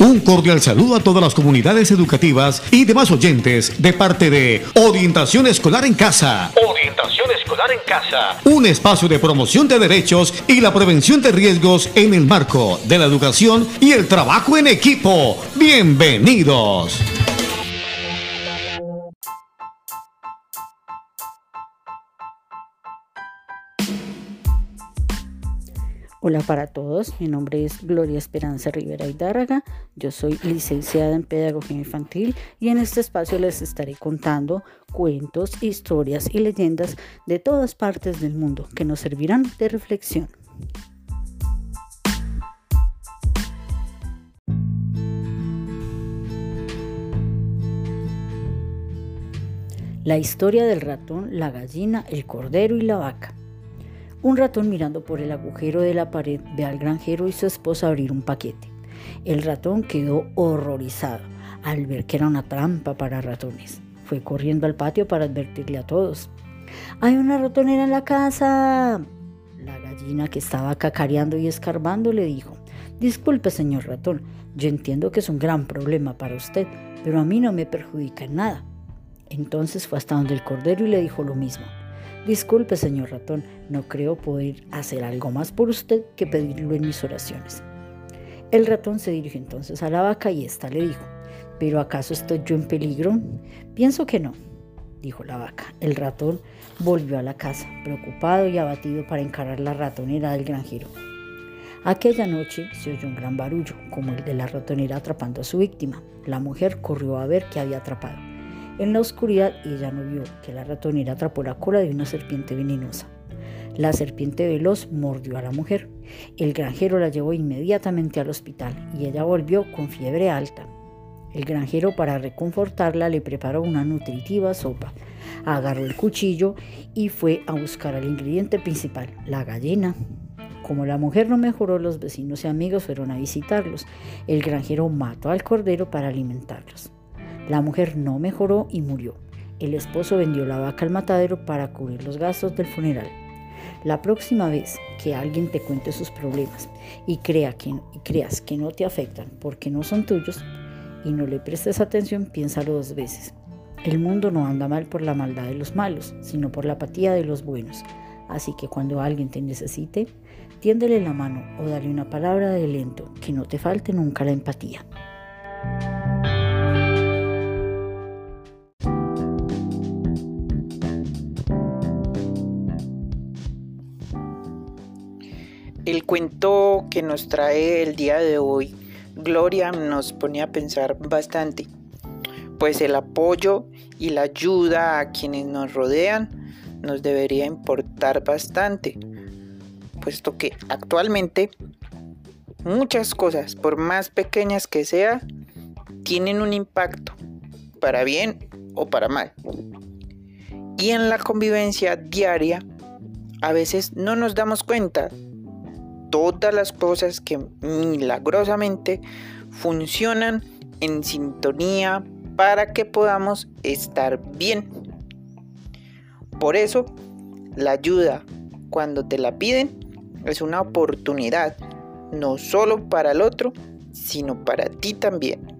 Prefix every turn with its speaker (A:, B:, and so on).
A: Un cordial saludo a todas las comunidades educativas y demás oyentes de parte de Orientación Escolar en Casa.
B: Orientación Escolar en Casa.
A: Un espacio de promoción de derechos y la prevención de riesgos en el marco de la educación y el trabajo en equipo. Bienvenidos.
C: Hola para todos, mi nombre es Gloria Esperanza Rivera Hidárraga, yo soy licenciada en Pedagogía Infantil y en este espacio les estaré contando cuentos, historias y leyendas de todas partes del mundo que nos servirán de reflexión. La historia del ratón, la gallina, el cordero y la vaca. Un ratón mirando por el agujero de la pared ve al granjero y su esposa abrir un paquete. El ratón quedó horrorizado al ver que era una trampa para ratones. Fue corriendo al patio para advertirle a todos. ¡Hay una ratonera en la casa! La gallina que estaba cacareando y escarbando le dijo, Disculpe, señor ratón, yo entiendo que es un gran problema para usted, pero a mí no me perjudica en nada. Entonces fue hasta donde el cordero y le dijo lo mismo. Disculpe, señor ratón, no creo poder hacer algo más por usted que pedirlo en mis oraciones. El ratón se dirigió entonces a la vaca y ésta le dijo, ¿pero acaso estoy yo en peligro? Pienso que no, dijo la vaca. El ratón volvió a la casa, preocupado y abatido para encarar la ratonera del granjero. Aquella noche se oyó un gran barullo, como el de la ratonera atrapando a su víctima. La mujer corrió a ver qué había atrapado. En la oscuridad ella no vio que la ratonera atrapó la cola de una serpiente venenosa. La serpiente veloz mordió a la mujer. El granjero la llevó inmediatamente al hospital y ella volvió con fiebre alta. El granjero para reconfortarla le preparó una nutritiva sopa. Agarró el cuchillo y fue a buscar al ingrediente principal, la gallina. Como la mujer no mejoró, los vecinos y amigos fueron a visitarlos. El granjero mató al cordero para alimentarlos. La mujer no mejoró y murió. El esposo vendió la vaca al matadero para cubrir los gastos del funeral. La próxima vez que alguien te cuente sus problemas y, crea que, creas que no te afectan porque no son tuyos y no le prestes atención, piénsalo dos veces. El mundo no anda mal por la maldad de los malos, sino por la apatía de los buenos. Así que cuando alguien te necesite, tiéndele la mano o dale una palabra de lento, que no te falte nunca la empatía.
D: El cuento que nos trae el día de hoy, Gloria, nos pone a pensar bastante, pues el apoyo y la ayuda a quienes nos rodean nos debería importar bastante, puesto que actualmente muchas cosas, por más pequeñas que sean, tienen un impacto, para bien o para mal. Y en la convivencia diaria, a veces no nos damos cuenta todas las cosas que milagrosamente funcionan en sintonía para que podamos estar bien. Por eso, la ayuda, cuando te la piden, es una oportunidad, no solo para el otro, sino para ti también.